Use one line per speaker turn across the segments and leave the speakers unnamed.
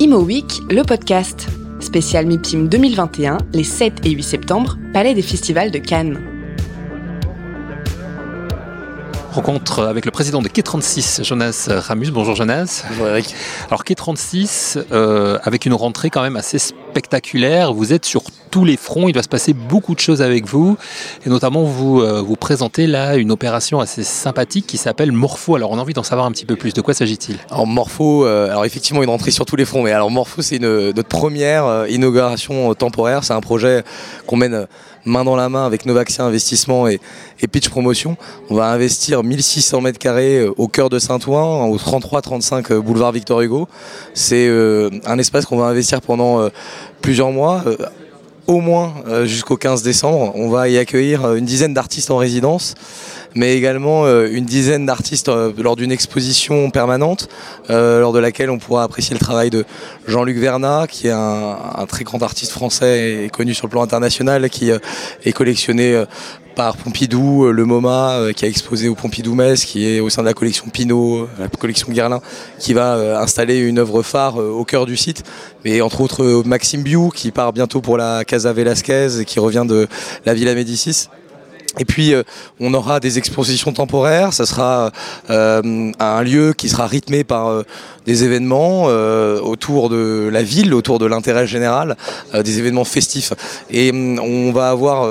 Imo Week, le podcast. Spécial MIPIM 2021, les 7 et 8 septembre, Palais des Festivals de Cannes.
Rencontre avec le président de K36, Jonas Ramus. Bonjour Jonas.
Bonjour Eric.
Alors K36, euh, avec une rentrée quand même assez spectaculaire, vous êtes sur tous les fronts, il va se passer beaucoup de choses avec vous, et notamment vous, euh, vous présentez là une opération assez sympathique qui s'appelle Morpho. Alors on a envie d'en savoir un petit peu plus, de quoi s'agit-il?
Alors Morpho, euh, alors effectivement une rentrée sur tous les fronts, mais alors Morpho c'est notre première euh, inauguration temporaire, c'est un projet qu'on mène main dans la main avec Novaxia Investissement et, et, Pitch Promotion. On va investir 1600 mètres carrés au cœur de Saint-Ouen, au 33-35 boulevard Victor Hugo. C'est un espace qu'on va investir pendant plusieurs mois au moins jusqu'au 15 décembre. On va y accueillir une dizaine d'artistes en résidence, mais également une dizaine d'artistes lors d'une exposition permanente, lors de laquelle on pourra apprécier le travail de Jean-Luc Vernat, qui est un, un, très grand artiste français et connu sur le plan international, qui est collectionné par Pompidou, le MoMA qui a exposé au Pompidou Metz, qui est au sein de la collection Pinot, la collection Guerlain, qui va installer une œuvre phare au cœur du site. Et entre autres Maxime Biou qui part bientôt pour la Casa Velasquez et qui revient de la Villa Médicis. Et puis on aura des expositions temporaires, ça sera euh, un lieu qui sera rythmé par euh, des événements euh, autour de la ville, autour de l'intérêt général, des événements festifs. Et on va avoir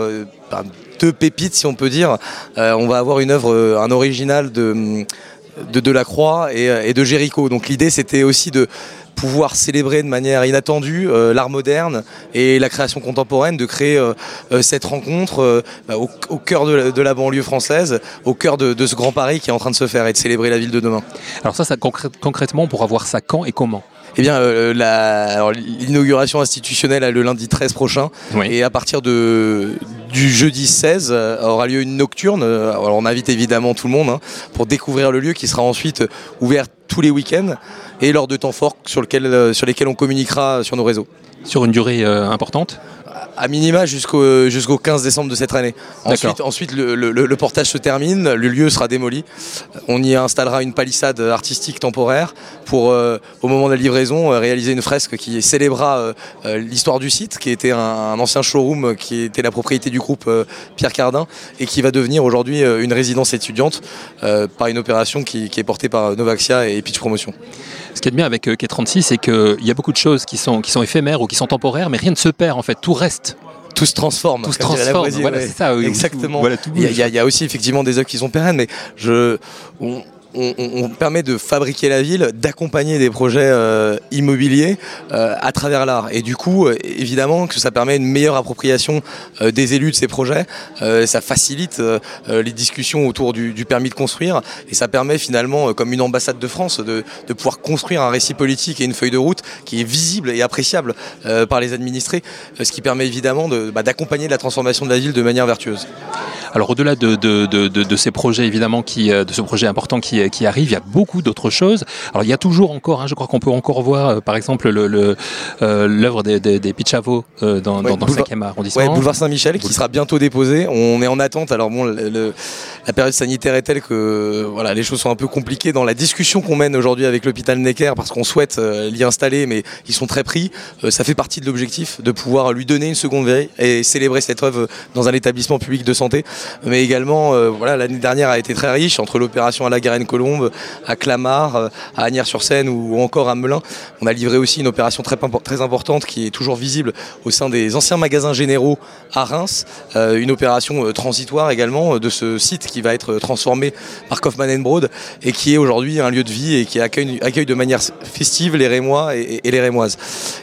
pépites si on peut dire. on va avoir une œuvre, un original de de Delacroix et, et de Géricault. Donc l'idée c'était aussi de pouvoir célébrer de manière inattendue euh, l'art moderne et la création contemporaine, de créer euh, euh, cette rencontre bah, au, cœur de la, banlieue française, au cœur de, ce grand Paris qui est en train de se faire et de célébrer la ville de demain.
Alors ça, ça concrètement, on pourra voir ça quand et comment?
Eh bien, euh, l'inauguration institutionnelle a le lundi 13 prochain.
Oui.
Et à partir de, du jeudi 16 euh, aura lieu une nocturne. Alors, on invite évidemment tout le monde hein, pour découvrir le lieu qui sera ensuite ouvert tous les week-ends et lors de temps forts sur, lequel, sur lesquels on communiquera sur nos réseaux.
Sur une durée euh, importante?
À minima jusqu'au jusqu'au 15 décembre de cette année. Ensuite, ensuite le, le, le, portage se termine, le lieu sera démoli. On y installera une palissade artistique temporaire pour, euh, au moment de la livraison, euh, réaliser une fresque qui célébrera euh, l'histoire du site, qui était un, un, ancien showroom qui était la propriété du groupe euh, Pierre Cardin et qui va devenir aujourd'hui une résidence étudiante par une opération qui, qui, est portée par Novaxia et Pitch Promotion.
Ce qui est bien avec K36, c'est qu'il y a beaucoup de choses qui sont, qui sont éphémères ou qui sont temporaires, mais rien ne se perd en fait, tout reste
tout se transforme.
Tout se transforme. Voilà,
ouais.
ça, oui,
Exactement.
Voilà,
il, y a, il y, a aussi effectivement des œuvres qui sont pérennes, mais je, on, on, permet de fabriquer la ville, d'accompagner des projets euh, immobiliers euh, à travers l'art. Et du coup, euh, évidemment, que ça permet une meilleure appropriation des élus de ces projets. Ça facilite les discussions autour du, permis de construire. Et ça permet finalement, comme une ambassade de France, de, pouvoir construire un récit politique et une feuille de route qui est visible et appréciable par les administrés. ce qui permet évidemment d'accompagner de, bah, la transformation de la ville de manière vertueuse.
Alors au-delà de, de, de, de, ces projets évidemment qui, de ce projet important qui, qui arrive, il y a beaucoup d'autres choses. Alors il y a toujours encore, hein, je crois qu'on peut encore voir euh, par exemple l'œuvre le, euh, des, des, des Pichavo euh, dans,
ouais,
dans, dans le 5e arrondissement.
Ouais, boulevard Saint-Michel qui sera bientôt déposé. On est en attente. Alors bon, le, le, la période sanitaire est telle que voilà, les choses sont un peu compliquées dans la discussion qu'on mène aujourd'hui avec l'hôpital Necker parce qu'on souhaite euh, l'y installer, mais ils sont très pris. Euh, ça fait partie de l'objectif de pouvoir lui donner une seconde veille et célébrer cette œuvre dans un établissement public de santé. Mais également, euh, voilà, l'année dernière a été très riche entre l'opération à la Garenne-Colombe, à Clamart, à Agnières-sur-Seine ou, encore à Melun. On a livré aussi une opération très, importante qui est toujours visible au sein des anciens magasins généraux à Reims. Euh, une opération transitoire également de ce site qui va être transformé par Kaufmann Broad et qui est aujourd'hui un lieu de vie et qui accueille, de manière festive les Rémois et, les Rémoises.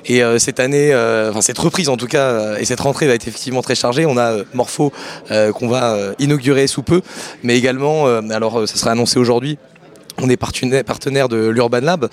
Et euh, cette année, euh, enfin cette reprise en tout cas, et cette rentrée va être effectivement très chargée. On a Morpho euh, qu'on va inaugurer sous peu, mais également, alors ça sera annoncé aujourd'hui, on est partenaire de l'Urban Lab,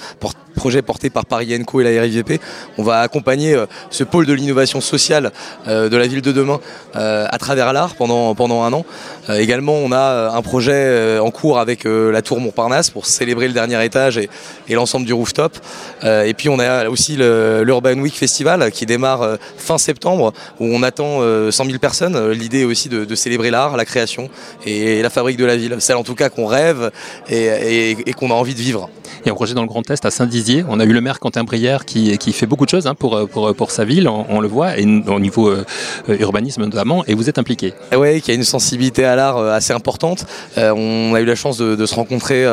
projet porté par Paris Co et la RIVP. On va accompagner euh, ce pôle de l'innovation sociale euh, de la ville de demain euh, à travers l'art pendant, un an. également, on a un projet en cours avec la Tour Montparnasse pour célébrer le dernier étage et, l'ensemble du rooftop. et puis, on a aussi l'Urban Week Festival qui démarre fin septembre où on attend 100 000 personnes. L'idée aussi de, de célébrer l'art, la création et, la fabrique de la ville. Celle en tout cas qu'on rêve et, et, et qu'on a envie de vivre.
Il y a un projet dans le Grand Est à Saint-Dizier on a eu le maire Quentin Brière qui, qui fait beaucoup de choses hein, pour, pour, pour, sa ville, on, le voit, et au niveau euh, urbanisme notamment, et vous êtes impliqué.
Oui, qui a une sensibilité à l'art assez importante. on a eu la chance de, de se rencontrer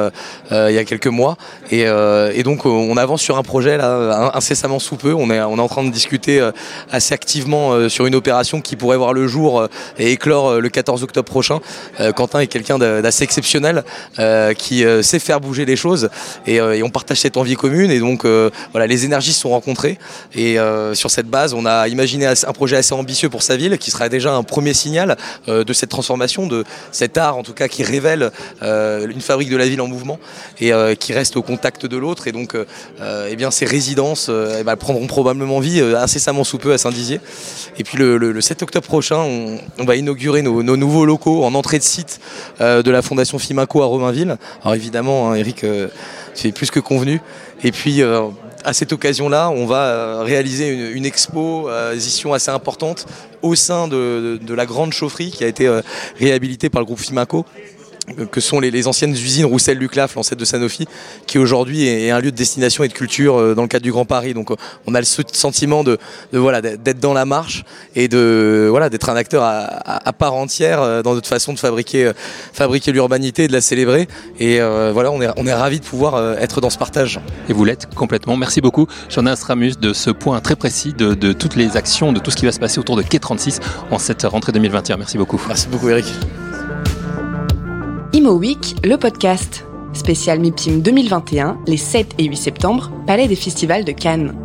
il y a quelques mois, et, et, donc on avance sur un projet là incessamment sous peu. On est, on est en train de discuter assez activement sur une opération qui pourrait voir le jour et éclore le 14 octobre prochain. Quentin est quelqu'un d'assez exceptionnel qui sait faire bouger les choses et, et on partage cette envie commune et donc euh, voilà, les énergies se sont rencontrées et euh, sur cette base, on a imaginé un projet assez ambitieux pour sa ville qui sera déjà un premier signal euh, de cette transformation, de cet art en tout cas qui révèle une fabrique de la ville en mouvement et qui reste au contact de l'autre et donc eh bien ces résidences eh ben, prendront probablement vie incessamment sous peu à Saint-Dizier. Et puis le, 7 octobre prochain, on, va inaugurer nos, nouveaux locaux en entrée de site de la Fondation Fimaco à Romainville. Alors évidemment, hein, Eric, c'est plus que convenu. Et puis, euh, à cette occasion-là, on va euh, réaliser une, exposition euh, assez importante au sein de, la grande chaufferie qui a été réhabilitée par le groupe Fimaco que sont les, anciennes usines Roussel-Luclaf, l'ancêtre de Sanofi, qui aujourd'hui est, un lieu de destination et de culture euh, dans le cadre du Grand Paris. Donc euh, on a le sentiment de, voilà d'être dans la marche et de voilà d'être un acteur à, part entière euh, dans notre façon de fabriquer fabriquer l'urbanité et de la célébrer. Et voilà, on est on est ravi de pouvoir être dans ce partage.
Et vous l'êtes complètement. Merci beaucoup, Jean Ramus, de ce point très précis de, de toutes les actions, de tout ce qui va se passer autour de Quai 36 en cette rentrée 2021. Merci beaucoup.
Merci beaucoup, Eric.
Imo Week, le podcast. Spécial MIPIM 2021, les 7 et 8 septembre, Palais des Festivals de Cannes.